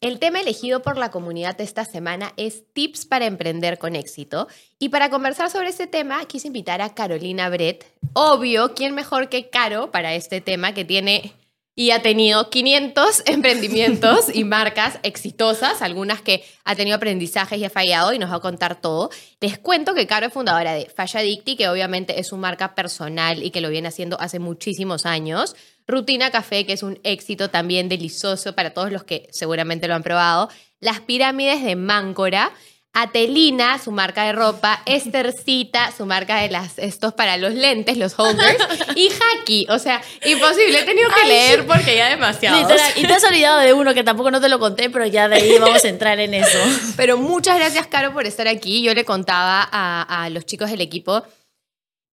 El tema elegido por la comunidad esta semana es tips para emprender con éxito. Y para conversar sobre este tema, quise invitar a Carolina Brett. Obvio, ¿quién mejor que Caro para este tema que tiene y ha tenido 500 emprendimientos y marcas exitosas, algunas que ha tenido aprendizajes y ha fallado y nos va a contar todo. Les cuento que Caro es fundadora de Falla Dicti, que obviamente es su marca personal y que lo viene haciendo hace muchísimos años. Rutina Café, que es un éxito también delicioso para todos los que seguramente lo han probado. Las pirámides de Máncora. Atelina, su marca de ropa, Estercita, su marca de las estos para los lentes, los holders, y Haki, o sea, imposible, he tenido que leer porque ya demasiado. Y te has olvidado de uno que tampoco no te lo conté, pero ya de ahí vamos a entrar en eso. Pero muchas gracias, Caro, por estar aquí. Yo le contaba a, a los chicos del equipo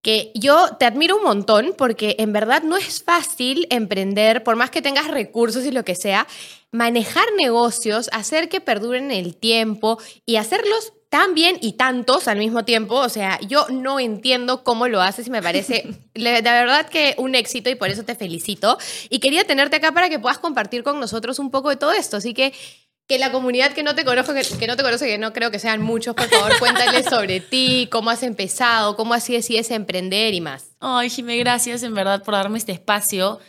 que yo te admiro un montón porque en verdad no es fácil emprender, por más que tengas recursos y lo que sea, manejar negocios, hacer que perduren el tiempo y hacerlos tan bien y tantos al mismo tiempo. O sea, yo no entiendo cómo lo haces y me parece de verdad que un éxito y por eso te felicito. Y quería tenerte acá para que puedas compartir con nosotros un poco de todo esto. Así que que la comunidad que no te conozco, que, no te conoce, que no creo que sean muchos, por favor, cuéntales sobre ti, cómo has empezado, cómo así decides emprender y más. Ay, Jimé, gracias en verdad por darme este espacio.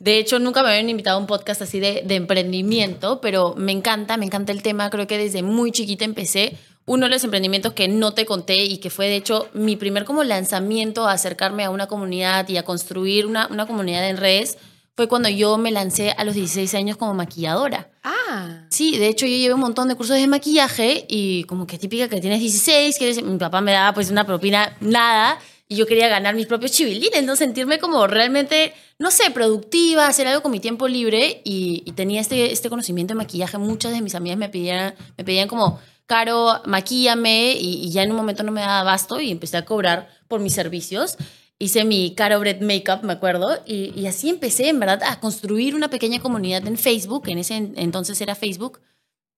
De hecho, nunca me habían invitado a un podcast así de, de emprendimiento, pero me encanta, me encanta el tema. Creo que desde muy chiquita empecé uno de los emprendimientos que no te conté y que fue de hecho mi primer como lanzamiento a acercarme a una comunidad y a construir una, una comunidad en redes fue cuando yo me lancé a los 16 años como maquilladora. Ah. Sí, de hecho yo llevé un montón de cursos de maquillaje y como que típica que tienes 16, que mi papá me daba pues una propina nada y yo quería ganar mis propios chivilines, no sentirme como realmente, no sé, productiva, hacer algo con mi tiempo libre y, tenía este, este conocimiento de maquillaje. Muchas de mis amigas me pedían, me pedían como, Caro, maquíllame y, y ya en un momento no me daba abasto y empecé a cobrar por mis servicios hice mi Caro Bread Makeup, me acuerdo, y, así empecé, en verdad, a construir una pequeña comunidad en Facebook, en ese entonces era Facebook,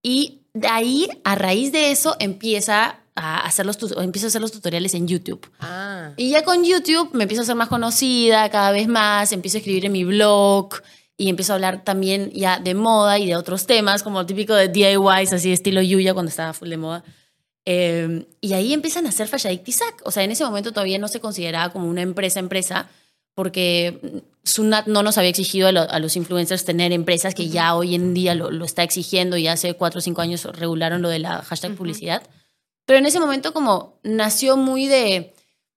y de ahí, a raíz de eso, empieza a hacer los, empiezo a hacer los tutoriales en YouTube. Ah. Y ya con YouTube me empiezo a ser más conocida cada vez más, empiezo a escribir en mi blog y empiezo a hablar también ya de moda y de otros temas, como el típico de DIYs, así de estilo Yuya cuando estaba full de moda. Em, y ahí empiezan a hacer Fashion Tizac. O sea, en ese momento todavía no se consideraba como una empresa empresa porque Sunat no nos había exigido a, los influencers tener empresas que ya hoy en día lo, está exigiendo y hace cuatro o cinco años regularon lo de la hashtag publicidad. Pero en ese momento como nació muy de,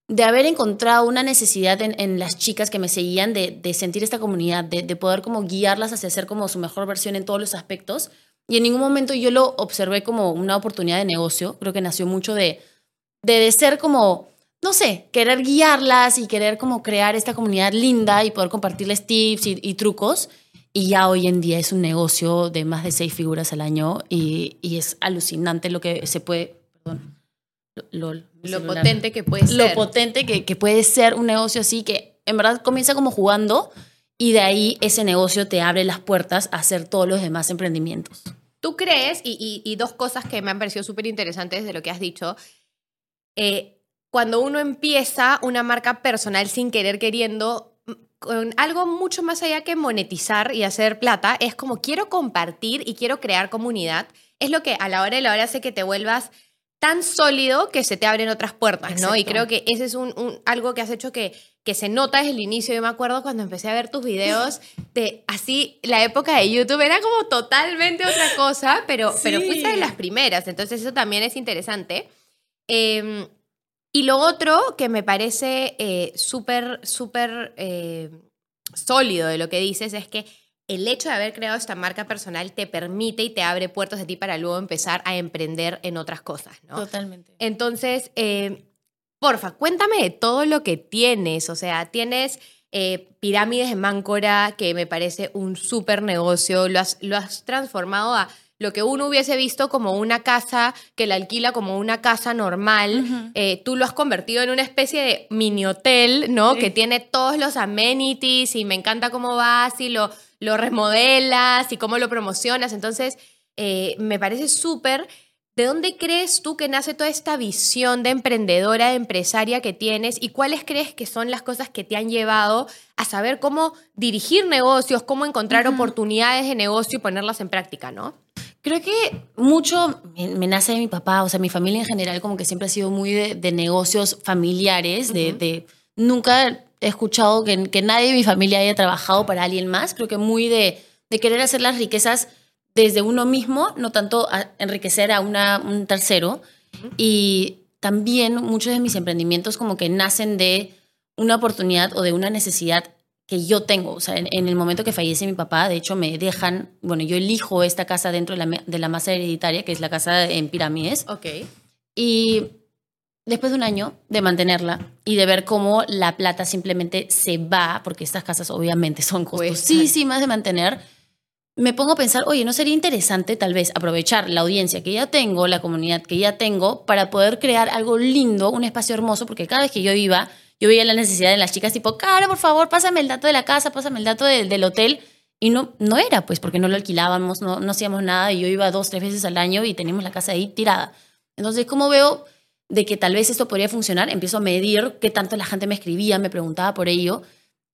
de haber encontrado una necesidad en, las chicas que me seguían de, de sentir esta comunidad, de, de, poder como guiarlas hacia ser como su mejor versión en todos los aspectos y en ningún momento yo lo observé como una oportunidad de negocio. Creo que nació mucho de, de, ser como, no sé, querer guiarlas y querer como crear esta comunidad linda y poder compartirles tips y, trucos. Y ya hoy en día es un negocio de más de seis figuras al año y, y es alucinante lo que se puede... Perdón. Lo, lo potente que puede ser. Lo potente que, que puede ser un negocio así que en verdad comienza como jugando y de ahí ese negocio te abre las puertas a hacer todos los demás emprendimientos. ¿Tú crees, y, dos cosas que me han parecido súper interesantes de lo que has dicho, eh, cuando uno empieza una marca personal sin querer queriendo, con algo mucho más allá que monetizar y hacer plata, es como quiero compartir y quiero crear comunidad, es lo que a la hora de la hora hace que te vuelvas tan sólido que se te abren otras puertas, ¿no? Y creo que ese es un, algo que has hecho que que se nota desde el inicio. Yo me acuerdo cuando empecé a ver tus videos de así, la época de YouTube era como totalmente otra cosa, pero, pero fuiste de las primeras, entonces eso también es interesante. Em, y lo otro que me parece eh, súper, súper eh, sólido de lo que dices es que el hecho de haber creado esta marca personal te permite y te abre puertos de ti para luego empezar a emprender en otras cosas, ¿no? Totalmente. Entonces, eh, porfa, cuéntame de todo lo que tienes. O sea, tienes eh, Pirámides de Máncora, que me parece un súper negocio. Lo has, lo has transformado a lo que uno hubiese visto como una casa que la alquila como una casa normal, eh, tú lo has convertido en una especie de mini hotel, ¿no? Que tiene todos los amenities y me encanta cómo vas y lo, lo remodelas y cómo lo promocionas. Entonces, eh, me parece súper. ¿De dónde crees tú que nace toda esta visión de emprendedora, de empresaria que tienes y cuáles crees que son las cosas que te han llevado a saber cómo dirigir negocios, cómo encontrar oportunidades de negocio y ponerlas en práctica, ¿no? Creo que mucho me, nace de mi papá, o sea, mi familia en general como que siempre ha sido muy de, negocios familiares, de, nunca he escuchado que, que, nadie de mi familia haya trabajado para alguien más, creo que muy de, de querer hacer las riquezas desde uno mismo, no tanto enriquecer a una, un tercero. Y también muchos de mis emprendimientos como que nacen de una oportunidad o de una necesidad que yo tengo. O sea, en, el momento que fallece mi papá, de hecho me dejan, bueno, yo elijo esta casa dentro de la, de la masa hereditaria, que es la casa en pirámides. Ok. Y después de un año de mantenerla y de ver cómo la plata simplemente se va, porque estas casas obviamente son costosísimas de mantener, me pongo a pensar, oye, ¿no sería interesante tal vez aprovechar la audiencia que ya tengo, la comunidad que ya tengo, para poder crear algo lindo, un espacio hermoso? Porque cada vez que yo iba, yo veía la necesidad de las chicas tipo, cara, por favor, pásame el dato de la casa, pásame el dato del hotel. Y no, no era, pues, porque no lo alquilábamos, no, no hacíamos nada y yo iba dos, tres veces al año y teníamos la casa ahí tirada. Entonces, ¿cómo veo de que tal vez esto podría funcionar? Empiezo a medir qué tanto la gente me escribía, me preguntaba por ello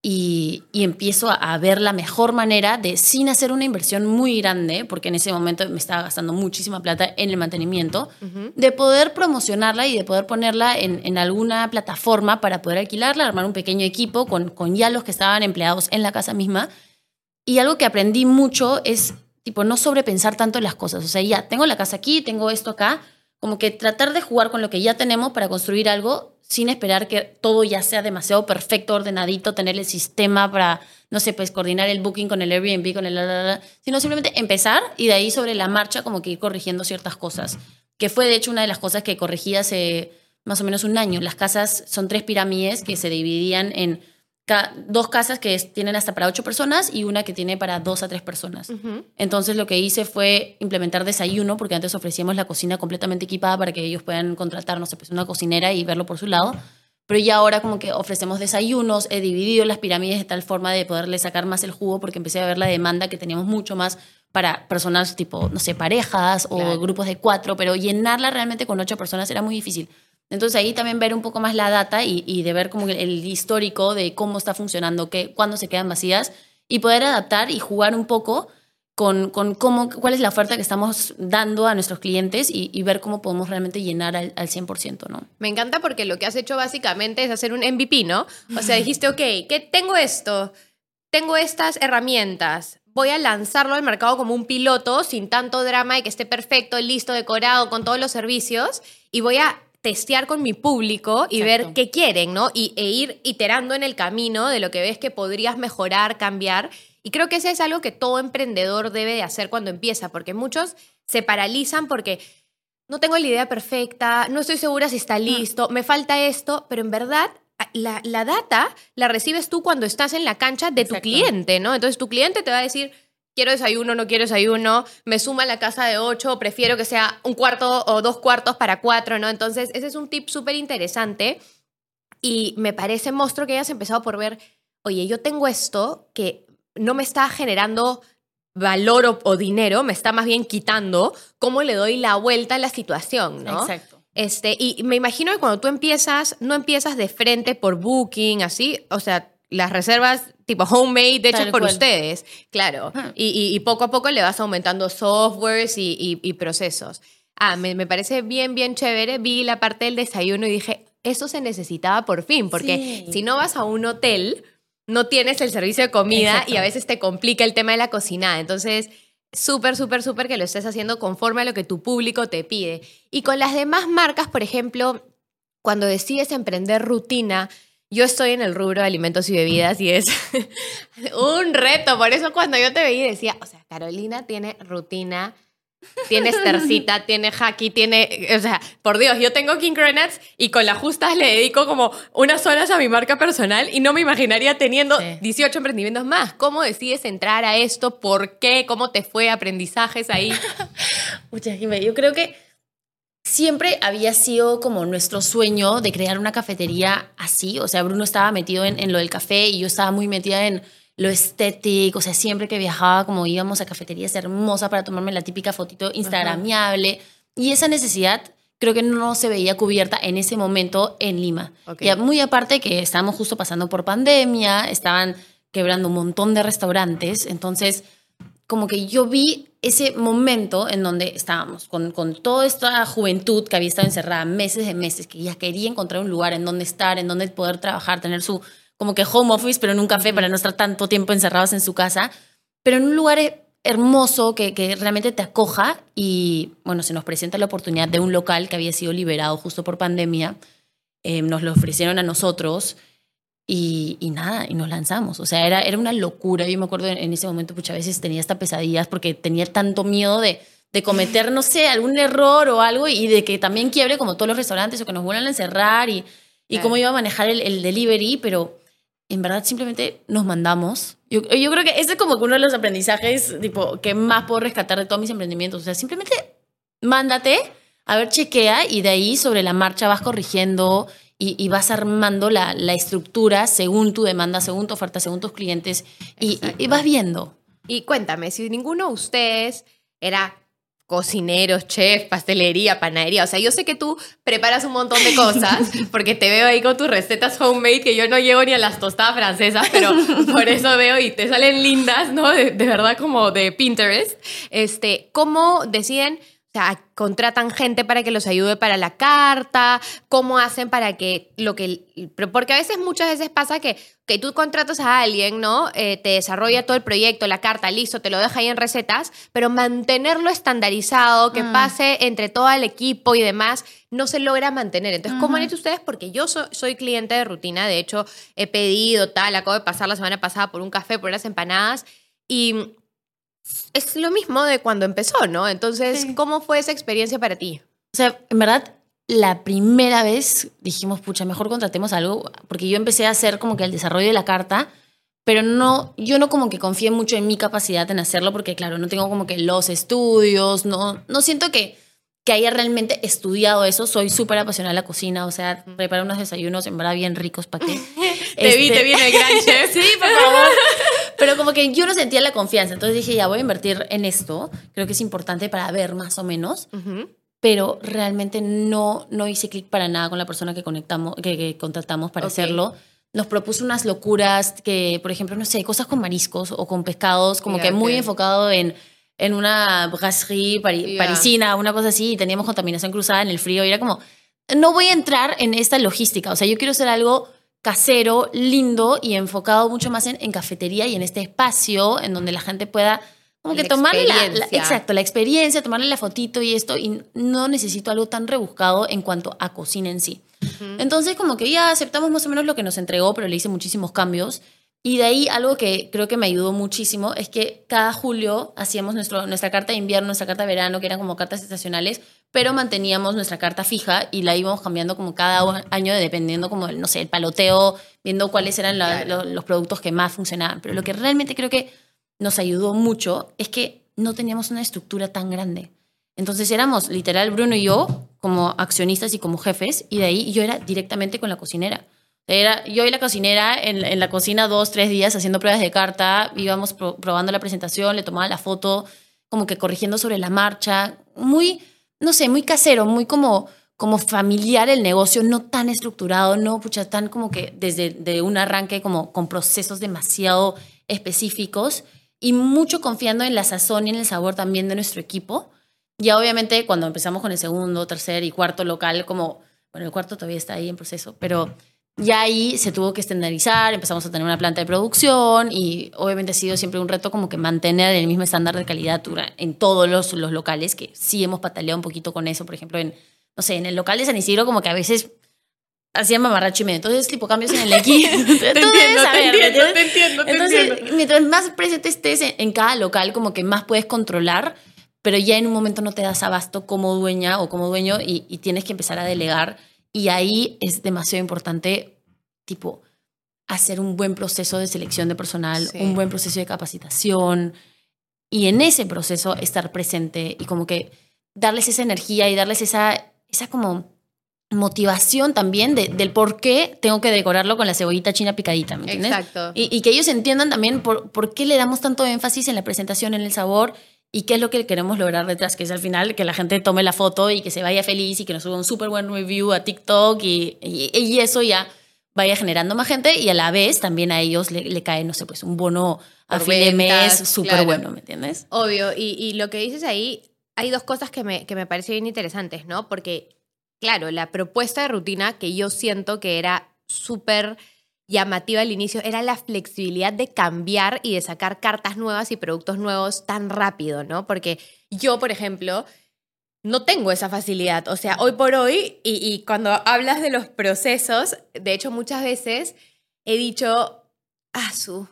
y, empiezo a, ver la mejor manera de, sin hacer una inversión muy grande, porque en ese momento me estaba gastando muchísima plata en el mantenimiento, de poder promocionarla y de poder ponerla en, alguna plataforma para poder alquilarla, armar un pequeño equipo con, con ya los que estaban empleados en la casa misma. Y algo que aprendí mucho es, tipo, no sobrepensar tanto las cosas. O sea, ya, tengo la casa aquí, tengo esto acá, como que tratar de jugar con lo que ya tenemos para construir algo sin esperar que todo ya sea demasiado perfecto, ordenadito, tener el sistema para, no sé, pues coordinar el booking con el Airbnb, con el... sino simplemente empezar y de ahí sobre la marcha como que ir corrigiendo ciertas cosas. Que fue de hecho una de las cosas que corregí hace más o menos un año. Las casas son tres pirámides que se dividían en dos casas que tienen hasta para ocho personas y una que tiene para dos a tres personas. Entonces lo que hice fue implementar desayuno, porque antes ofrecíamos la cocina completamente equipada para que ellos puedan contratar, no sé, pues una cocinera y verlo por su lado. Pero ya ahora como que ofrecemos desayunos, he dividido las pirámides de tal forma de poderle sacar más el jugo porque empecé a ver la demanda que teníamos mucho más para personas tipo, no sé, parejas o grupos de cuatro, pero llenarla realmente con ocho personas era muy difícil. Entonces ahí también ver un poco más la data y, de ver como el, histórico de cómo está funcionando, qué, cuándo se quedan vacías y poder adaptar y jugar un poco con, con cómo, cuál es la oferta que estamos dando a nuestros clientes y, ver cómo podemos realmente llenar al, al, 100%, ¿no? Me encanta porque lo que has hecho básicamente es hacer un MVP, ¿no? O sea, dijiste, ok, ¿qué tengo esto? Tengo estas herramientas. Voy a lanzarlo al mercado como un piloto sin tanto drama y que esté perfecto, listo, decorado, con todos los servicios. Y voy a testear con mi público y ver qué quieren, ¿no? Y, e ir iterando en el camino de lo que ves que podrías mejorar, cambiar. Y creo que eso es algo que todo emprendedor debe de hacer cuando empieza, porque muchos se paralizan porque no tengo la idea perfecta, no estoy segura si está listo, me falta esto, pero en verdad la, la, data la recibes tú cuando estás en la cancha de tu cliente, ¿no? Entonces tu cliente te va a decir, quiero desayuno, no quiero desayuno, me suma la casa de ocho, prefiero que sea un cuarto o dos cuartos para cuatro, ¿no? Entonces, ese es un tip súper interesante y me parece monstruo que hayas empezado por ver, oye, yo tengo esto que no me está generando valor o, dinero, me está más bien quitando, ¿cómo le doy la vuelta a la situación, ¿no? Exacto. Este, y me imagino que cuando tú empiezas, no empiezas de frente por booking, así, o sea, las reservas tipo homemade hechas por ustedes, claro. Y, poco a poco le vas aumentando softwares y, procesos. Ah, me, parece bien, bien chévere. Vi la parte del desayuno y dije, eso se necesitaba por fin, porque si no vas a un hotel, no tienes el servicio de comida y a veces te complica el tema de la cocina. Entonces, súper, súper, súper que lo estés haciendo conforme a lo que tu público te pide. Y con las demás marcas, por ejemplo, cuando decides emprender rutina, yo estoy en el rubro de alimentos y bebidas y es un reto. Por eso cuando yo te veía decía, o sea, Carolina tiene rutina tiene estercita, tiene haki, tiene, o sea, por Dios, yo tengo King Nuts y con las justas le dedico como unas horas a mi marca personal y no me imaginaría teniendo 18 emprendimientos más. ¿Cómo decides entrar a esto? ¿Por qué? ¿Cómo te fue? ¿Aprendizajes ahí? Muchas yo creo que siempre había sido como nuestro sueño de crear una cafetería así. O sea, Bruno estaba metido en, en lo del café y yo estaba muy metida en lo estético, o sea, siempre que viajaba, como íbamos a cafeterías hermosas para tomarme la típica fotito instagramiable. Y esa necesidad creo que no se veía cubierta en ese momento en Lima. Y muy aparte que estábamos justo pasando por pandemia, estaban quebrando un montón de restaurantes, entonces como que yo vi ese momento en donde estábamos con, con toda esta juventud que había estado encerrada meses de meses, que ya quería encontrar un lugar en donde estar, en donde poder trabajar, tener su como que home office, pero en un café para no estar tanto tiempo encerrados en su casa, pero en un lugar hermoso que, que, realmente te acoja y bueno, se nos presenta la oportunidad de un local que había sido liberado justo por pandemia, eh, nos lo ofrecieron a nosotros y, y, nada, y nos lanzamos, o sea, era, era una locura, yo me acuerdo en, ese momento, muchas veces tenía hasta pesadillas porque tenía tanto miedo de, de cometer, no sé, algún error o algo y de que también quiebre como todos los restaurantes o que nos vuelvan a encerrar y, y cómo iba a manejar el, el delivery, pero en verdad simplemente nos mandamos. Yo, yo creo que ese es como uno de los aprendizajes tipo, que más puedo rescatar de todos mis emprendimientos. O sea, simplemente mándate, a ver, chequea y de ahí sobre la marcha vas corrigiendo y, y vas armando la, la, estructura según tu demanda, según tu oferta, según tus clientes y, y vas viendo. Y cuéntame, si ninguno de ustedes era cocineros, chef, pastelería, panadería. O sea, yo sé que tú preparas un montón de cosas porque te veo ahí con tus recetas homemade que yo no llego ni a las tostadas francesas, pero por eso veo y te salen lindas, ¿no? De, de verdad como de Pinterest. Este, ¿cómo deciden sea, contratan gente para que los ayude para la carta, cómo hacen para que lo que... Porque a veces, muchas veces pasa que, que tú contratas a alguien, ¿no? Eh, te desarrolla todo el proyecto, la carta, listo, te lo deja ahí en recetas, pero mantenerlo estandarizado, que mm. pase entre todo el equipo y demás, no se logra mantener. Entonces, ¿cómo han hecho ustedes? Porque yo soy cliente de rutina, de hecho, he pedido tal, acabo de pasar la semana pasada por un café, por unas empanadas, y es lo mismo de cuando empezó, ¿no? Entonces, ¿cómo fue esa experiencia para ti? O sea, en verdad, la primera vez dijimos, pucha, mejor contratemos algo, porque yo empecé a hacer como que el desarrollo de la carta, pero no, yo no como que confié mucho en mi capacidad en hacerlo, porque claro, no tengo como que los estudios, no, no siento que, que haya realmente estudiado eso, soy súper apasionada de la cocina, o sea, preparo unos desayunos en verdad bien ricos para que... te vi, te vi en el gran chef. sí, por favor. Pero como que yo no sentía la confianza. Entonces dije, ya voy a invertir en esto. Creo que es importante para ver más o menos. Pero realmente no, no hice clic para nada con la persona que, conectamos, que, contratamos para hacerlo. Nos propuso unas locuras que, por ejemplo, no sé, cosas con mariscos o con pescados, como que muy enfocado en, en una brasserie parisina, una cosa así, y teníamos contaminación cruzada en el frío. Y era como, no voy a entrar en esta logística. O sea, yo quiero hacer algo casero, lindo y enfocado mucho más en, cafetería y en este espacio en donde la gente pueda como que tomarle la, exacto, la experiencia, tomarle la fotito y esto y no necesito algo tan rebuscado en cuanto a cocina en sí. Entonces como que ya aceptamos más o menos lo que nos entregó, pero le hice muchísimos cambios. Y de ahí algo que creo que me ayudó muchísimo es que cada julio hacíamos nuestro, nuestra carta de invierno, nuestra carta de verano, que eran como cartas estacionales, pero manteníamos nuestra carta fija y la íbamos cambiando como cada año dependiendo como, no sé, el paloteo, viendo cuáles eran los productos que más funcionaban. Pero lo que realmente creo que nos ayudó mucho es que no teníamos una estructura tan grande. Entonces éramos literal Bruno y yo como accionistas y como jefes y de ahí yo era directamente con la cocinera. Era yo y la cocinera en, la cocina dos, tres días haciendo pruebas de carta, íbamos probando la presentación, le tomaba la foto, como que corrigiendo sobre la marcha, muy, no sé, muy casero, muy como, como familiar el negocio, no tan estructurado, no, pucha, tan como que desde de un arranque como con procesos demasiado específicos y mucho confiando en la sazón y en el sabor también de nuestro equipo. Ya obviamente cuando empezamos con el segundo, tercer y cuarto local, como, bueno, el cuarto todavía está ahí en proceso, pero ya ahí se tuvo que estandarizar, empezamos a tener una planta de producción y obviamente ha sido siempre un reto como que mantener el mismo estándar de calidad en todos los, los locales, que sí hemos pataleado un poquito con eso. Por ejemplo, en, no sé, en el local de San Isidro como que a veces hacían mamarracho y medio. Entonces, tipo, cambios en el equipo. te, entiendo, te, entiendo, te entiendo, Entonces, mientras más presente estés en, en cada local, como que más puedes controlar pero ya en un momento no te das abasto como dueña o como dueño y, y tienes que empezar a delegar. Y ahí es demasiado importante, tipo, hacer un buen proceso de selección de personal, Sí. un buen proceso de capacitación y en ese proceso estar presente y como que darles esa energía y darles esa, esa como motivación también de- del por qué tengo que decorarlo con la cebollita china picadita, ¿me entiendes? Exacto. Y, y que ellos entiendan también por, por qué le damos tanto énfasis en la presentación, en el sabor y qué es lo que queremos lograr detrás, que es al final que la gente tome la foto y que se vaya feliz y que nos suba un súper buen review a TikTok y, y, y eso ya vaya generando más gente y a la vez también a ellos le, le cae, no sé, pues un bono a fin de mes súper claro. bueno, ¿me entiendes? Obvio, y, y lo que dices ahí, hay dos cosas que me, que me parecen bien interesantes, ¿no? Porque, claro, la propuesta de rutina que yo siento que era súper llamativa al inicio era la flexibilidad de cambiar y de sacar cartas nuevas y productos nuevos tan rápido, ¿no? Porque yo, por ejemplo, no tengo esa facilidad. O sea, hoy por hoy, y, cuando hablas de los procesos, de hecho muchas veces he dicho, ah, su,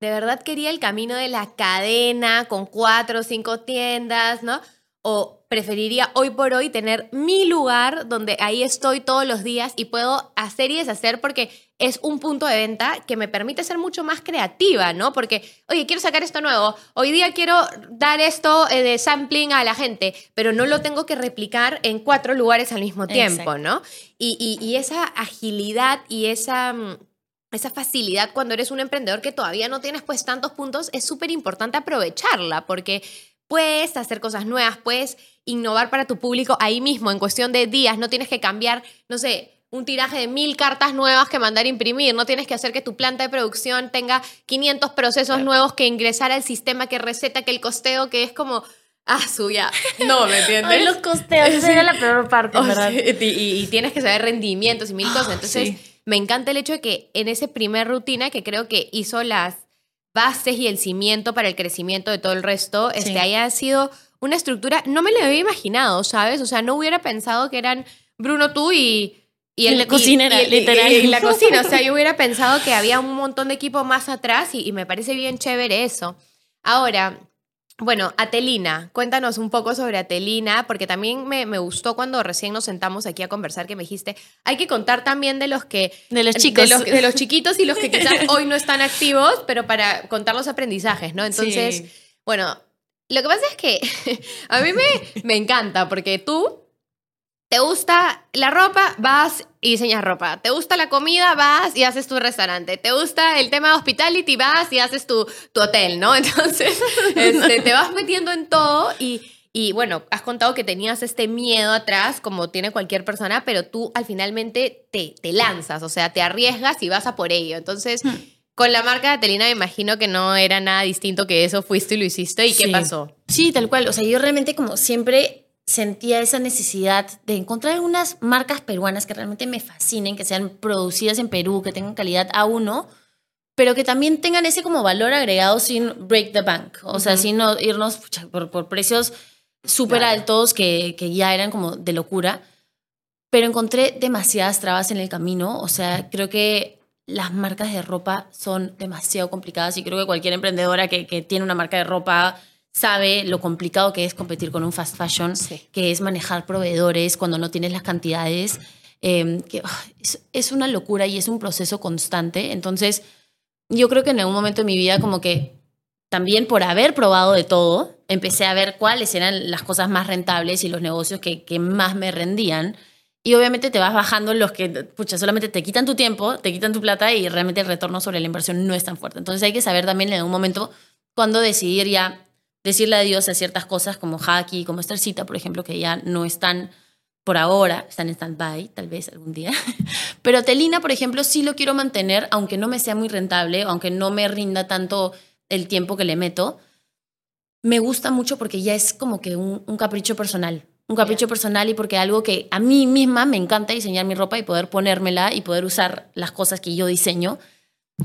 de verdad quería el camino de la cadena con cuatro o cinco tiendas, ¿no? O preferiría hoy por hoy tener mi lugar donde ahí estoy todos los días y puedo hacer y deshacer porque es un punto de venta que me permite ser mucho más creativa, ¿no? Porque, oye, quiero sacar esto nuevo, hoy día quiero dar esto eh, de sampling a la gente, pero no lo tengo que replicar en cuatro lugares al mismo tiempo, Exacto. ¿no? Y, y- y esa agilidad y esa... mm, esa facilidad cuando eres un emprendedor que todavía no tienes pues tantos puntos, es súper importante aprovecharla porque puedes hacer cosas nuevas, puedes innovar para tu público ahí mismo en cuestión de días, no tienes que cambiar, no sé, un tiraje de mil cartas nuevas que mandar a imprimir, no tienes que hacer que tu planta de producción tenga 500 procesos nuevos que ingresar al sistema, que receta, que el costeo, que es como, ah, suya, no, ¿me entiendes? Ay, los costeos, esa era la peor parte, O ¿verdad? y, tienes que saber rendimientos y mil cosas. Entonces, sí. me encanta el hecho de que en ese primer rutina, que creo que hizo las bases y el cimiento para el crecimiento de todo el resto, este, haya sido una estructura, no me lo había imaginado, ¿sabes? O sea, no hubiera pensado que eran Bruno, tú y... Y la cocinera, y- y- literal. y- y la cocina, o sea, yo hubiera pensado que había un montón de equipo más atrás y, y me parece bien chévere eso. Ahora, bueno, Atelina, cuéntanos un poco sobre Atelina, porque también me, me gustó cuando recién nos sentamos aquí a conversar que me dijiste, hay que contar también de los que... De los chicos. De los, de los chiquitos y los que quizás hoy no están activos, pero para contar los aprendizajes, ¿no? Entonces, Sí. bueno, lo que pasa es que a mí me, me encanta, porque tú te gusta la ropa, vas y diseñas ropa. Te gusta la comida, vas y haces tu restaurante. Te gusta el tema de hospitality, vas y haces tu, tu hotel, ¿no? Entonces, este, te vas metiendo en todo y, y, bueno, has contado que tenías este miedo atrás, como tiene cualquier persona, pero tú al finalmente te, te lanzas, o sea, te arriesgas y vas a por ello. Entonces, con la marca de Atelina me imagino que no era nada distinto que eso, fuiste y lo hiciste. ¿Y qué pasó? Sí, tal cual. O sea, yo realmente como siempre sentía esa necesidad de encontrar algunas marcas peruanas que realmente me fascinen, que sean producidas en Perú, que tengan calidad A1, pero que también tengan ese como valor agregado sin break the bank. O sea, sin no irnos por, por precios súper Claro. altos que, que ya eran como de locura. Pero encontré demasiadas trabas en el camino. O sea, creo que las marcas de ropa son demasiado complicadas y creo que cualquier emprendedora que, que tiene una marca de ropa sabe lo complicado que es competir con un fast fashion, Sí. que es manejar proveedores cuando no tienes las cantidades, eh, que ah, es, es una locura y es un proceso constante. Entonces, yo creo que en algún momento de mi vida como que también por haber probado de todo, empecé a ver cuáles eran las cosas más rentables y los negocios que, que más me rendían. Y obviamente te vas bajando los que, pucha, solamente te quitan tu tiempo, te quitan tu plata y realmente el retorno sobre la inversión no es tan fuerte. Entonces hay que saber también en algún momento cuándo decidir ya, decirle adiós a ciertas cosas como Haki, como Estercita, por ejemplo, que ya no están por ahora, están en stand-by, tal vez algún día. Pero Telina, por ejemplo, sí lo quiero mantener, aunque no me sea muy rentable, aunque no me rinda tanto el tiempo que le meto. Me gusta mucho porque ya es como que un, un capricho personal. Un capricho personal y porque algo que a mí misma me encanta diseñar mi ropa y poder ponérmela y poder usar las cosas que yo diseño.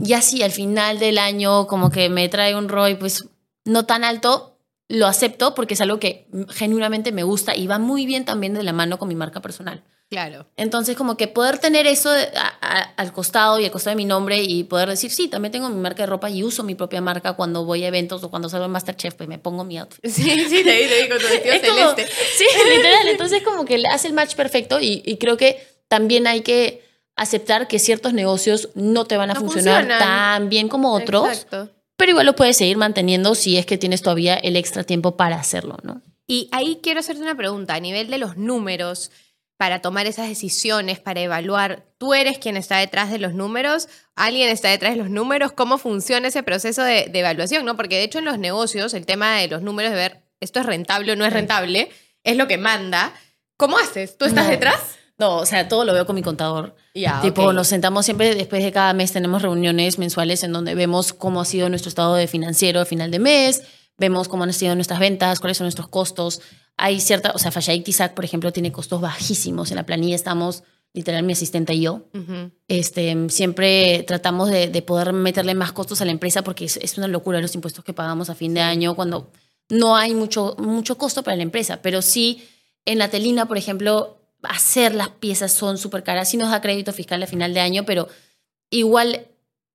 Y así al final del año como que me trae un ROI pues no tan alto, lo acepto porque es algo que genuinamente me gusta y va muy bien también de la mano con mi marca personal. Claro. Entonces, como que poder tener eso a- a- al costado y al costado de mi nombre y poder decir, sí, también tengo mi marca de ropa y uso mi propia marca cuando voy a eventos o cuando salgo en Masterchef, pues me pongo mi outfit. Sí, sí, te con tu vestido Es como- celeste. sí, literal. Entonces, como que hace el match perfecto y, y creo que también hay que aceptar que ciertos negocios no te van a No funcionar funcionan. tan bien como otros, Exacto. Pero igual lo puedes seguir manteniendo si es que tienes todavía el extra tiempo para hacerlo, ¿no? Y ahí quiero hacerte una pregunta a nivel de los números para tomar esas decisiones, para evaluar. ¿Tú eres quien está detrás de los números? ¿Alguien está detrás de los números? ¿Cómo funciona ese proceso de, de evaluación? ¿no? Porque de hecho en los negocios el tema de los números, de ver esto es rentable o no es rentable, es lo que manda. ¿Cómo haces? ¿Tú estás No. detrás? No, o sea, todo lo veo con mi contador. Ya, tipo, nos sentamos siempre después de cada mes, tenemos reuniones mensuales en donde vemos cómo ha sido nuestro estado de financiero a final de mes, vemos cómo han sido nuestras ventas, cuáles son nuestros costos. Hay cierta, o sea, Fashaik Tisac, por ejemplo, tiene costos bajísimos. En la planilla estamos, literal, mi asistente y yo. Este, siempre tratamos de, de poder meterle más costos a la empresa porque es, es una locura los impuestos que pagamos a fin de año cuando no hay mucho, mucho costo para la empresa. Pero sí, en la telina, por ejemplo, hacer las piezas son súper caras. Sí nos da crédito fiscal a final de año, pero igual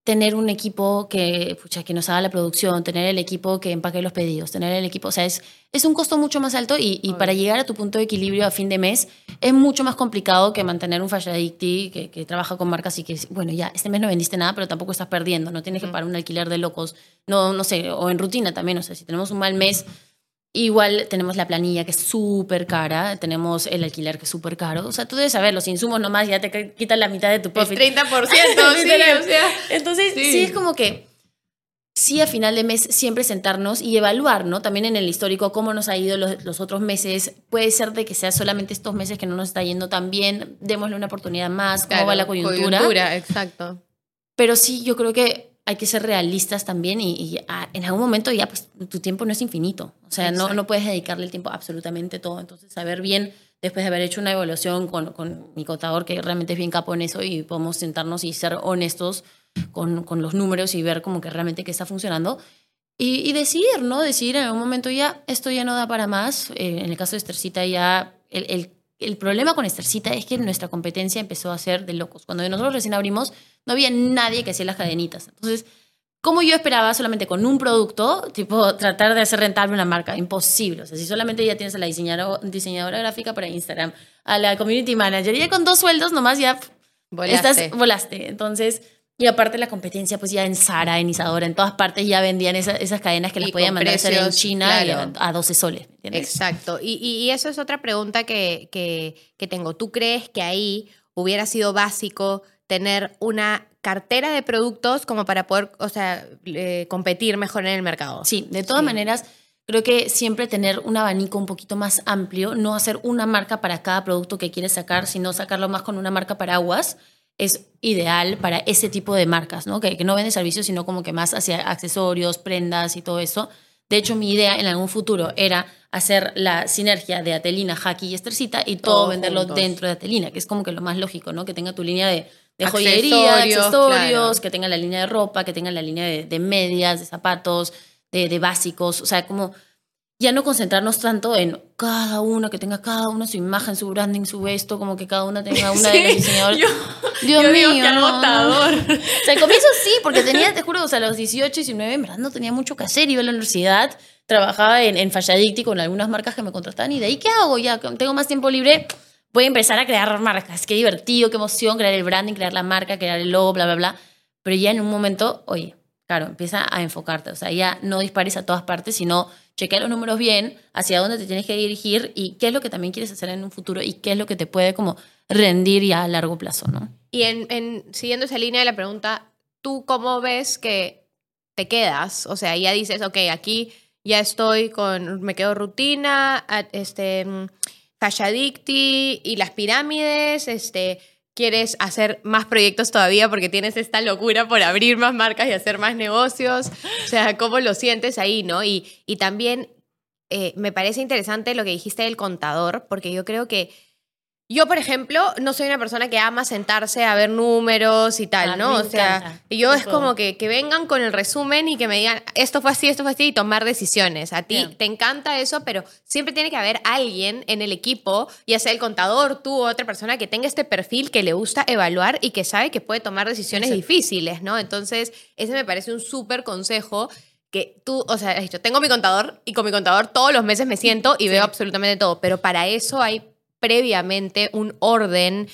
tener un equipo que, pucha, que nos haga la producción, tener el equipo que empaque los pedidos, tener el equipo, o sea, es, es un costo mucho más alto y, y para llegar a tu punto de equilibrio a fin de mes es mucho más complicado que mantener un Fashion que, que trabaja con marcas y que, bueno, ya, este mes no vendiste nada, pero tampoco estás perdiendo, no tienes que pagar un alquiler de locos, no, no sé, o en rutina también, o sea, si tenemos un mal mes, igual tenemos la planilla que es súper cara, tenemos el alquiler que es súper caro, o sea, tú debes saber, los insumos nomás ya te qu- quitan la mitad de tu El profit. 30%, sí, Literal. o sea. Entonces, Sí. sí. es como que sí a final de mes siempre sentarnos y evaluar, ¿no? También en el histórico cómo nos ha ido los, los otros meses. Puede ser de que sea solamente estos meses que no nos está yendo tan bien, démosle una oportunidad más, cómo Claro, va la coyuntura. Coyuntura, exacto. Pero sí, yo creo que hay que ser realistas también y, y, ah, en algún momento ya pues tu tiempo no es infinito. O sea, no, no puedes dedicarle el tiempo a absolutamente todo. Entonces, saber bien, después de haber hecho una evaluación con, con mi contador, que realmente es bien capo en eso, y podemos sentarnos y ser honestos con, con los números y ver como que realmente qué está funcionando. Y, y decidir, ¿no? Decidir en algún momento ya, esto ya no da para más. Eh, en el caso de Estercita ya, el, el, el problema con Estercita es que nuestra competencia empezó a ser de locos. Cuando nosotros recién abrimos, no había nadie que hacía las cadenitas. Entonces, como yo esperaba solamente con un producto, tipo, tratar de hacer rentable una marca? Imposible. O sea, si solamente ya tienes a la diseñadora, diseñadora gráfica para Instagram, a la community manager, y ya con dos sueldos nomás ya Volaste. estás, volaste. Entonces, y aparte la competencia, pues ya en Zara, en Isadora, en todas partes ya vendían esa- esas cadenas que las podían mandar a hacer en precios, China claro. a, a 12 soles. ¿me entiendes? Exacto. Y, y- y eso es otra pregunta que, que, que tengo. ¿Tú crees que ahí hubiera sido básico tener una cartera de productos como para poder, o sea, eh, competir mejor en el mercado? Sí, de todas Sí. maneras, creo que siempre tener un abanico un poquito más amplio, no hacer una marca para cada producto que quieres sacar, sino sacarlo más con una marca paraguas, es ideal para ese tipo de marcas, ¿no? Que, que no venden servicios, sino como que más hacia accesorios, prendas y todo eso. De hecho, mi idea en algún futuro era hacer la sinergia de Atelina, Haki y Estercita y todo venderlo juntos. dentro de Atelina, que es como que lo más lógico, ¿no? Que tenga tu línea de, de joyería, Accesorios, accesorios, claro. que tenga la línea de ropa, que tenga la línea de, de medias, de zapatos, de, de básicos, o sea, como ya no concentrarnos tanto en cada una, que tenga cada una su imagen, su branding, su esto, como que cada una tenga una de las diseñadoras. Yo- Dios yo mío, digo, no. agotador. O sea, al comienzo sí, porque tenía, te juro, o sea, a los 18, 19, en verdad no tenía mucho que hacer. Iba a la universidad, trabajaba en, en Falladicti con algunas marcas que me contrataban y de ahí, ¿qué hago? Ya tengo más tiempo libre, voy a empezar a crear marcas. Qué divertido, qué emoción, crear el branding, crear la marca, crear el logo, bla, bla, bla. Pero ya en un momento, oye, claro, empieza a enfocarte. O sea, ya no dispares a todas partes, sino chequea los números bien, hacia dónde te tienes que dirigir y qué es lo que también quieres hacer en un futuro y qué es lo que te puede como rendir ya a largo plazo, ¿no? Y en, en- siguiendo esa línea de la pregunta, ¿tú cómo ves que te quedas? O sea, ya dices, ok, aquí ya estoy con, me quedo rutina, este, mm, Fashiadicti y las pirámides, este, quieres hacer más proyectos todavía porque tienes esta locura por abrir más marcas y hacer más negocios. O sea, ¿cómo lo sientes ahí, no? Y, y también eh, me parece interesante lo que dijiste del contador, porque yo creo que Yo, por ejemplo, no soy una persona que ama sentarse a ver números y tal, Ah, ¿no? O sea, yo es como que, que vengan con el resumen y que me digan, esto fue así, esto fue así, y tomar decisiones. A ti Bien. te encanta eso, pero siempre tiene que haber alguien en el equipo, ya sea el contador, tú o otra persona, que tenga este perfil que le gusta evaluar y que sabe que puede tomar decisiones Exacto. difíciles, ¿no? Entonces, ese me parece un súper consejo que tú, o sea, has dicho, tengo mi contador y con mi contador todos los meses me siento y veo absolutamente todo, pero para eso hay previamente un orden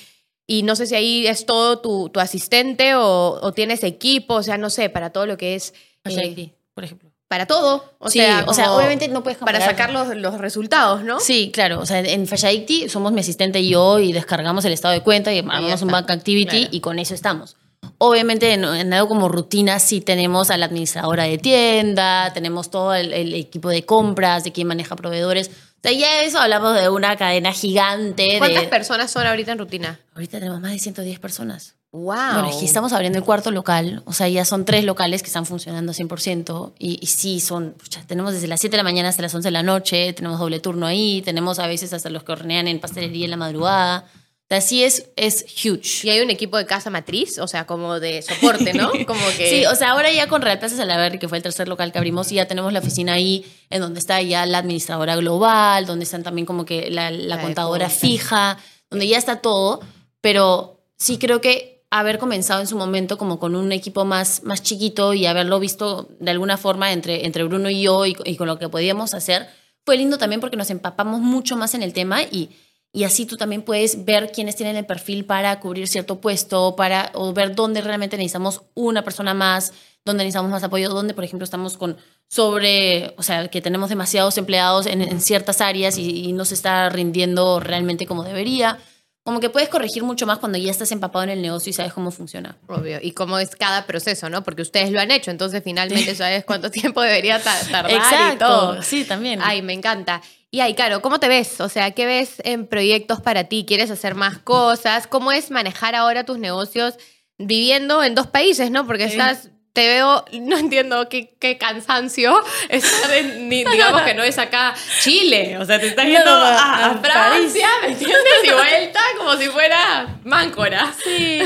y no sé si ahí es todo tu, tu asistente o, o tienes equipo, o sea, no sé, para todo lo que es... Fashion eh, IT, por ejemplo. para todo, o Sí, sea, o sea, como obviamente no puedes Para comparar- sacar los, los resultados, ¿no? Sí, claro. O sea, en Fashadicti somos mi asistente y yo y descargamos el estado de cuenta y armamos un bank activity Claro. y con eso estamos. Obviamente en, en algo como rutina sí tenemos a la administradora de tienda, tenemos todo el, el equipo de compras, de quién maneja proveedores. Sea, ya eso hablamos de una cadena gigante. ¿Cuántas de, personas son ahorita en rutina? Ahorita tenemos más de 110 personas. Wow. Bueno, aquí estamos abriendo el cuarto local, o sea, ya son tres locales que están funcionando 100%, y, y sí, son, pucha, tenemos desde las 7 de la mañana hasta las 11 de la noche, tenemos doble turno ahí, tenemos a veces hasta los que hornean en pastelería en la madrugada, sea, sí es, es huge. Y hay un equipo de casa matriz, o sea, como de soporte, ¿no? Como que... Sí, o sea, ahora ya con Real Plaza Salaverry, que fue el tercer local que abrimos, y ya tenemos la oficina ahí, en donde está ya la administradora global, donde están también como que la, la de contadora fija, donde ya está todo, pero sí creo que haber comenzado en su momento como con un equipo más, más chiquito y haberlo visto de alguna forma entre, entre Bruno y yo y, y con lo que podíamos hacer, fue lindo también porque nos empapamos mucho más en el tema y, y así tú también puedes ver quiénes tienen el perfil para cubrir cierto puesto, para o ver dónde realmente necesitamos una persona más, dónde necesitamos más apoyo, dónde, por ejemplo, estamos con sobre, o sea, que tenemos demasiados empleados en, en ciertas áreas y, y no se está rindiendo realmente como debería. Como que puedes corregir mucho más cuando ya estás empapado en el negocio y sabes cómo funciona. Obvio. Y cómo es cada proceso, ¿no? Porque ustedes lo han hecho, entonces finalmente sabes cuánto tiempo debería ta- tardar y todo. Sí, también. Ay, me encanta. Y ahí, Caro, ¿cómo te ves? O sea, ¿qué ves en proyectos para ti? ¿Quieres hacer más cosas? ¿Cómo es manejar ahora tus negocios viviendo en dos países, no? Porque estás, te veo, no entiendo qué, qué cansancio estar en, ni- digamos que no es acá Chile. O sea, te estás yendo no, a, Francia, ¿me entiendes? Y vuelta como si fuera Máncora. Sí.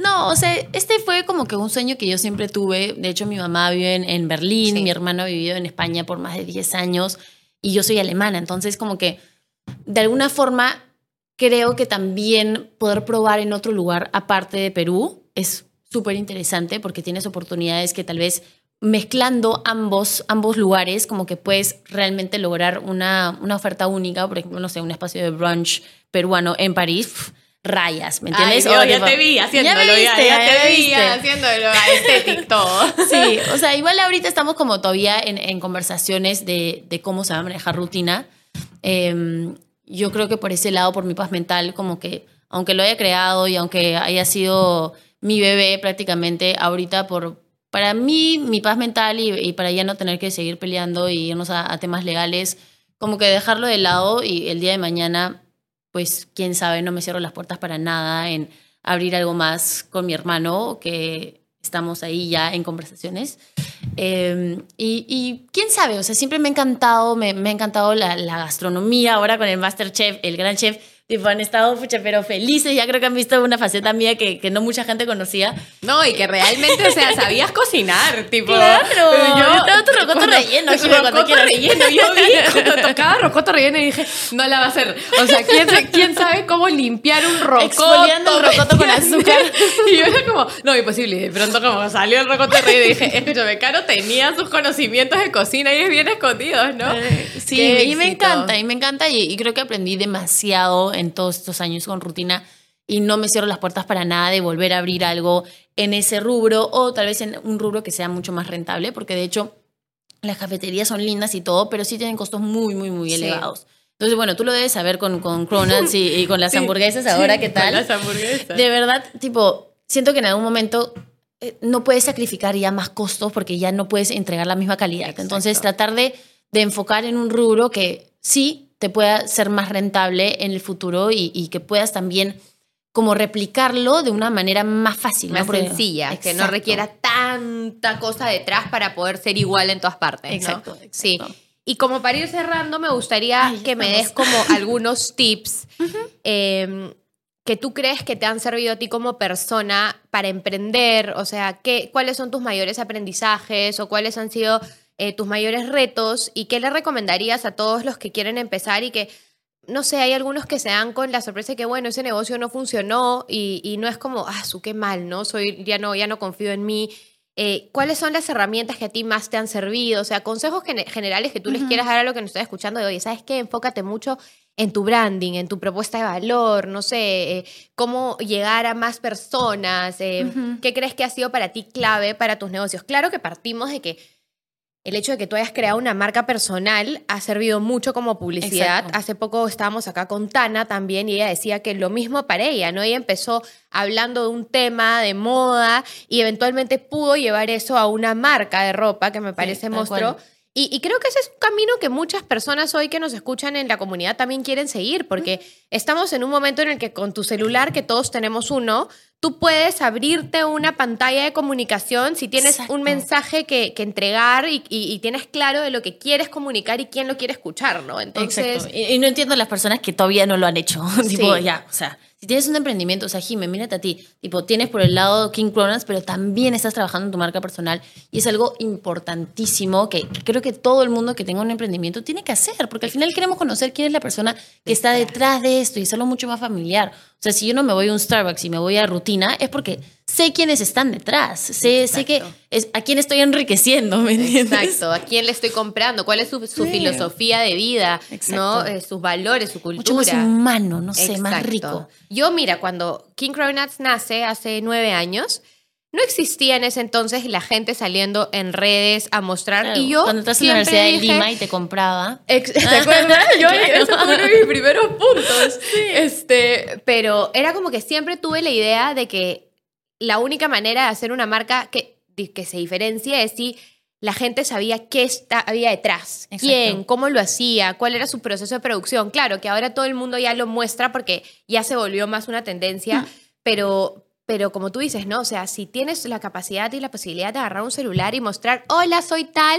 No, o sea, este fue como que un sueño que yo siempre tuve. De hecho, mi mamá vive en, en Berlín, Sí. mi hermano ha vivido en España por más de 10 años y yo soy alemana. Entonces, como que de alguna forma creo que también poder probar en otro lugar aparte de Perú es súper interesante porque tienes oportunidades que tal vez mezclando ambos, ambos lugares como que puedes realmente lograr una, una oferta única, por ejemplo, no sé, un espacio de brunch peruano en París, rayas, ¿me entiendes? Ay, Dios, O ya tipo- te vi haciéndolo, ya, viste, ya ya te vi haciéndolo, estético todo. Sí, o sea, igual ahorita estamos como todavía en, en conversaciones de, de cómo se va a manejar rutina. Eh, yo creo que por ese lado, por mi paz mental, como que aunque lo haya creado y aunque haya sido mi bebé prácticamente, ahorita por, para mí, mi paz mental y, y para ya no tener que seguir peleando y irnos a, a temas legales, como que dejarlo de lado y el día de mañana, pues quién sabe, no me cierro las puertas para nada en abrir algo más con mi hermano, que estamos ahí ya en conversaciones. Y, y quién sabe, o sea, siempre me ha encantado, me, me ha encantado la, la gastronomía, ahora con el Masterchef, el gran chef, tipo, han estado, pucha, pero felices, ya creo que han visto una faceta mía que, que no mucha gente conocía. No, y que realmente, o sea, sabías cocinar, tipo. Claro, yo hago tu rocoto cuando- relleno, cuando rocoto quieras. relleno, yo vi cuando tocaba rocoto relleno y dije, no la va a hacer. O sea, ¿quién, quién sabe cómo limpiar un rocoto? Exfoliando el rocoto con azúcar. Y yo era como, no, imposible. Y de pronto como salió el rocoto relleno dije, escúchame, Caro tenía sus conocimientos de cocina y es bien escondidos, ¿no? Sí, Qué y me encanta, y me encanta, y, y creo que aprendí demasiado en todos estos años con rutina y no me cierro las puertas para nada de volver a abrir algo en ese rubro o tal vez en un rubro que sea mucho más rentable, porque de hecho las cafeterías son lindas y todo, pero sí tienen costos muy, muy, muy Sí. elevados. Entonces, bueno, tú lo debes saber con, con Cronuts y, y con las Sí, hamburguesas ahora, sí, ¿qué con tal? las hamburguesas. De verdad, tipo, siento que en algún momento eh, no puedes sacrificar ya más costos porque ya no puedes entregar la misma calidad. Exacto. Entonces, tratar de, de enfocar en un rubro que sí te pueda ser más rentable en el futuro y, y que puedas también como replicarlo de una manera más fácil. más sencilla, que no Exacto. requiera tanta cosa detrás para poder ser igual en todas partes. ¿no? Exacto, exacto. Sí. Y como para ir cerrando, me gustaría Ay, que me des como algunos tips. Eh, que tú crees que te han servido a ti como persona para emprender? O sea, ¿qué, ¿cuáles son tus mayores aprendizajes o cuáles han sido eh, tus mayores retos? ¿Y qué le recomendarías a todos los que quieren empezar y que, no sé, hay algunos que se dan con la sorpresa de que, bueno, ese negocio no funcionó y, y no es como, ah, su qué mal, ¿no? Soy, ya no, ya no confío en mí. Eh, ¿Cuáles son las herramientas que a ti más te han servido? O sea, consejos generales que tú les quieras dar a lo que nos estás escuchando de hoy. ¿Sabes qué? Enfócate mucho en tu branding, en tu propuesta de valor, no sé, eh, cómo llegar a más personas, eh, qué crees que ha sido para ti clave para tus negocios. Claro que partimos de que el hecho de que tú hayas creado una marca personal ha servido mucho como publicidad. Hace poco estábamos acá con Tana también y ella decía que lo mismo para ella, ¿no? Ella empezó hablando de un tema de moda y eventualmente pudo llevar eso a una marca de ropa que me parece monstruo y, creo que ese es un camino que muchas personas hoy que nos escuchan en la comunidad también quieren seguir, porque estamos en un momento en el que con tu celular, que todos tenemos uno, tú puedes abrirte una pantalla de comunicación si tienes un mensaje que, entregar y, tienes claro de lo que quieres comunicar y quién lo quiere escuchar, ¿no? Entonces... Y, no entiendo las personas que todavía no lo han hecho. tipo, ya, o sea si tienes un emprendimiento, o sea, Jime, mírate a ti, tipo, tienes por el lado King Cronas, pero también estás trabajando en tu marca personal y es algo importantísimo que, creo que todo el mundo que tenga un emprendimiento tiene que hacer, porque al final queremos conocer quién es la persona que está detrás de esto y hacerlo mucho más familiar. O sea, si yo no me voy a un Starbucks y me voy a rutina, es porque sé quiénes están detrás, sé, sé que es, a quién estoy enriqueciendo, ¿me entiendes? Exacto, a quién le estoy comprando, cuál es su, filosofía de vida, ¿no? Eh, sus valores, su cultura. Mucho más humano, no sé, más rico. Yo, mira, cuando King Cronuts nace hace nueve años, no existía en ese entonces la gente saliendo en redes a mostrar. Y yo. Cuando estás en la Universidad de Lima y te compraba. ¿Te acuerdas? yo, ese fue uno de mis primeros puntos. Este, pero era como que siempre tuve la idea de que la única manera de hacer una marca que, que se diferencie es si la gente sabía qué está, había detrás, quién, cómo lo hacía, cuál era su proceso de producción. Claro que ahora todo el mundo ya lo muestra porque ya se volvió más una tendencia, mm. pero, pero como tú dices, ¿no? O sea, si tienes la capacidad y la posibilidad de agarrar un celular y mostrar, hola, soy tal,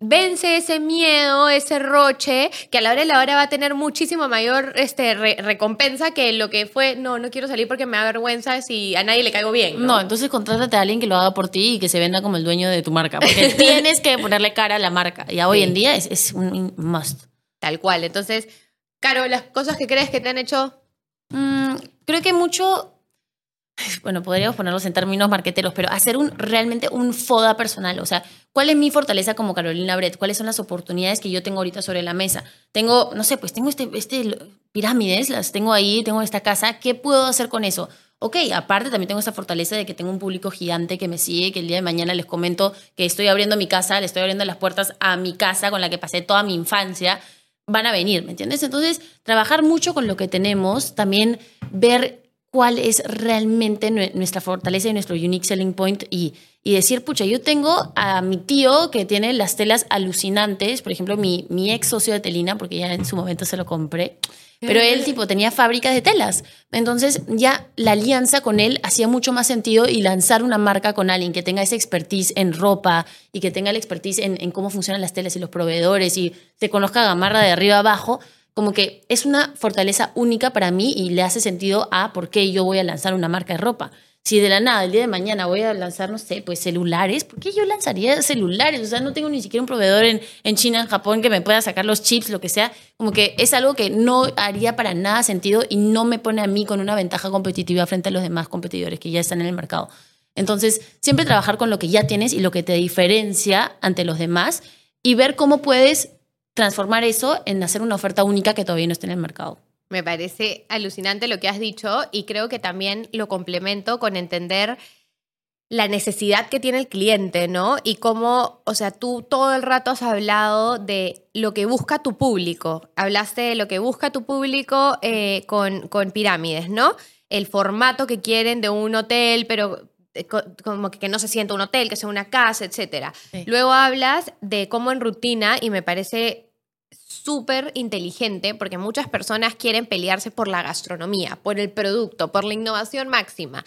vence ese miedo, ese roche, que a la hora de la hora va a tener muchísimo mayor este, recompensa que lo que fue, no, no quiero salir porque me da vergüenza si a nadie le caigo bien. No, entonces contrátate a alguien que lo haga por ti y que se venda como el dueño de tu marca, porque tienes que ponerle cara a la marca. Y hoy en día es, es, un must. Tal cual. Entonces, Caro, las cosas que crees que te han hecho... Mm, creo que mucho bueno, podríamos ponerlos en términos marqueteros, pero hacer un, realmente un FODA personal. O sea, ¿cuál es mi fortaleza como Carolina Brett? ¿Cuáles son las oportunidades que yo tengo ahorita sobre la mesa? Tengo, no sé, pues tengo este, este pirámides, las tengo ahí, tengo esta casa. ¿Qué puedo hacer con eso? Ok, aparte también tengo esta fortaleza de que tengo un público gigante que me sigue, que el día de mañana les comento que estoy abriendo mi casa, le estoy abriendo las puertas a mi casa con la que pasé toda mi infancia. Van a venir, ¿me entiendes? Entonces, trabajar mucho con lo que tenemos, también ver cuál es realmente nuestra fortaleza y nuestro unique selling point y, decir, pucha, yo tengo a mi tío que tiene las telas alucinantes, por ejemplo, mi, ex socio de Telina, porque ya en su momento se lo compré, pero él tipo tenía fábricas de telas. Entonces ya la alianza con él hacía mucho más sentido y lanzar una marca con alguien que tenga esa expertise en ropa y que tenga la expertise en, en cómo funcionan las telas y los proveedores y se conozca Gamarra de arriba abajo, como que es una fortaleza única para mí y le hace sentido a por qué yo voy a lanzar una marca de ropa. Si de la nada, el día de mañana voy a lanzar, no sé, pues celulares, ¿por qué yo lanzaría celulares? O sea, no tengo ni siquiera un proveedor en, en China, en Japón, que me pueda sacar los chips, lo que sea. Como que es algo que no haría para nada sentido y no me pone a mí con una ventaja competitiva frente a los demás competidores que ya están en el mercado. Entonces, siempre trabajar con lo que ya tienes y lo que te diferencia ante los demás y ver cómo puedes transformar eso en hacer una oferta única que todavía no esté en el mercado. Me parece alucinante lo que has dicho y creo que también lo complemento con entender la necesidad que tiene el cliente, ¿no? Y cómo, o sea, tú todo el rato has hablado de lo que busca tu público. Hablaste de lo que busca tu público eh, con, con pirámides, ¿no? El formato que quieren de un hotel, pero eh, como que no se sienta un hotel, que sea una casa, etc. Luego hablas de cómo en rutina, y me parece súper inteligente porque muchas personas quieren pelearse por la gastronomía, por el producto, por la innovación máxima.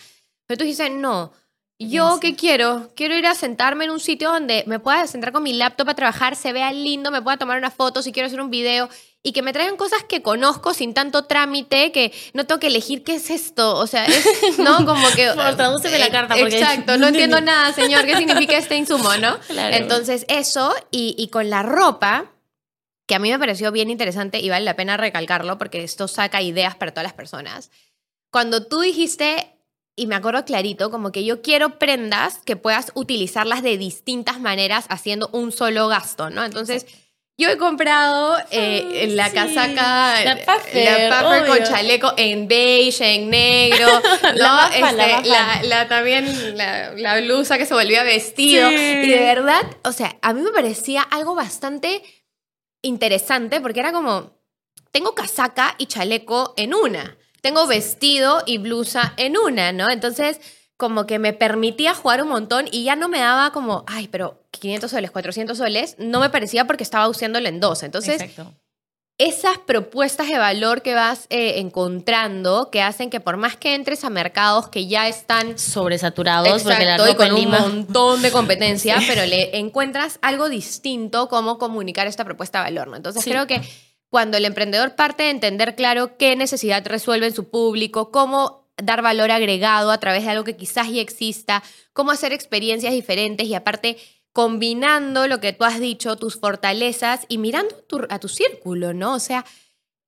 Pero tú dices, no, yo qué quiero? Quiero ir a sentarme en un sitio donde me pueda sentar con mi laptop a trabajar, se vea lindo, me pueda tomar una foto, si quiero hacer un video y que me traigan cosas que conozco sin tanto trámite, que no tengo que elegir qué es esto. O sea, es, ¿no? Como que. Por tradúceme la carta, porque Exacto, no entiendo. nada, señor. ¿Qué significa este insumo, no? Claro. Entonces, eso, y, y con la ropa, que a mí me pareció bien interesante y vale la pena recalcarlo porque esto saca ideas para todas las personas. Cuando tú dijiste, y me acuerdo clarito, como que yo quiero prendas que puedas utilizarlas de distintas maneras haciendo un solo gasto, ¿no? Entonces, yo he comprado eh, la sí. casaca, La puffer, la puffer con chaleco en beige, en negro, ¿no? La Este, la bafa. la- la- también la, la blusa que se volvía vestido. Sí. Y de verdad, o sea, a mí me parecía algo bastante interesante porque era como, tengo casaca y chaleco en una, tengo vestido y blusa en una, ¿no? Entonces, como que me permitía jugar un montón y ya no me daba como, ay, pero 500 soles, 400 soles, no me parecía porque estaba usándolo en dos. Entonces, Exacto. Esas propuestas de valor que vas eh, encontrando, que hacen que por más que entres a mercados que ya están Sobresaturados, porque la y con un Lima. montón de competencia, pero le encuentras algo distinto cómo comunicar esta propuesta de valor, ¿no? Entonces Sí. creo que cuando el emprendedor parte de entender claro qué necesidad resuelve en su público, cómo dar valor agregado a través de algo que quizás ya exista, cómo hacer experiencias diferentes y aparte combinando lo que tú has dicho, tus fortalezas y mirando tu- a tu círculo, ¿no? O sea,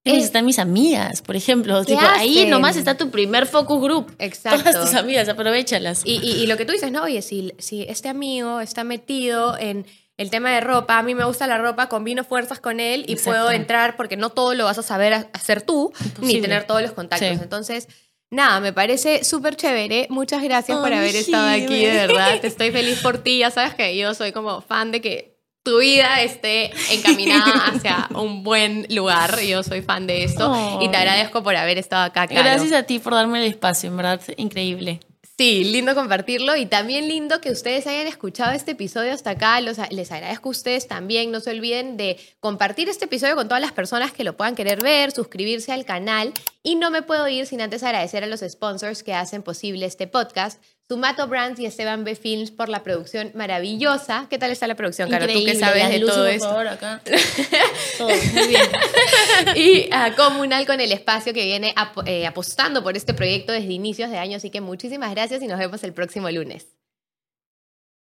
Ahí es- están mis amigas, por ejemplo. ¿Qué Tipo, ahí nomás está tu primer focus group. Exacto. Todas tus amigas, aprovechalas. Y, y- y lo que tú dices, ¿no? Oye, si, si este amigo está metido en el tema de ropa, a mí me gusta la ropa, combino fuerzas con él y Exacto. puedo entrar porque no todo lo vas a saber ha- hacer tú, ni Imposible. tener todos los contactos. Sí. Entonces, nada, me parece súper chévere. Muchas gracias por haber estado aquí, de verdad. Estoy feliz por ti. Ya sabes que yo soy como fan de que tu vida esté encaminada hacia un buen lugar. Yo soy fan de esto y te agradezco por haber estado acá. Caro. Gracias a ti por darme el espacio, en verdad, increíble. Sí, lindo compartirlo y también lindo que ustedes hayan escuchado este episodio hasta acá. Les agradezco a ustedes también. No se olviden de compartir este episodio con todas las personas que lo puedan querer ver, suscribirse al canal. Y no me puedo ir sin antes agradecer a los sponsors que hacen posible este podcast. Sumato Brands y Esteban B. Films por la producción maravillosa. ¿Qué tal está la producción, Caro? Tú que sabes de todo por esto. favor, acá. Todo, muy bien. y a Comunal con el espacio que viene ap- eh, apostando por este proyecto desde inicios de año. Así que muchísimas gracias y nos vemos el próximo lunes.